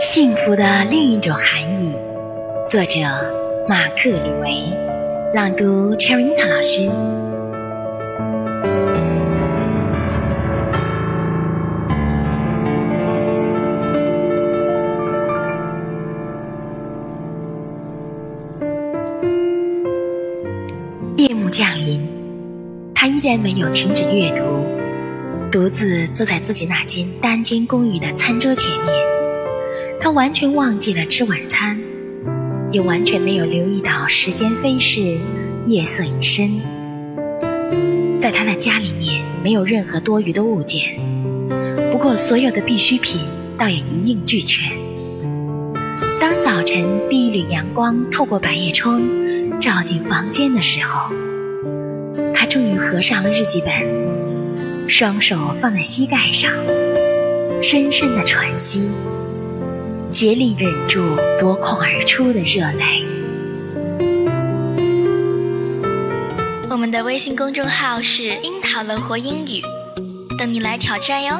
幸福的另一种含义，作者马克·李维，朗读 Cherita 老师。夜幕降临，他依然没有停止阅读，独自坐在自己那间单间公寓的餐桌前面。他完全忘记了吃晚餐，也完全没有留意到时间飞逝，夜色已深。在他的家里面没有任何多余的物件，不过所有的必需品倒也一应俱全。当早晨第一缕阳光透过百叶窗照进房间的时候，他终于合上了日记本，双手放在膝盖上，深深的喘息。竭力忍住夺眶而出的热泪。我们的微信公众号是“樱桃乐活英语”，等你来挑战哟。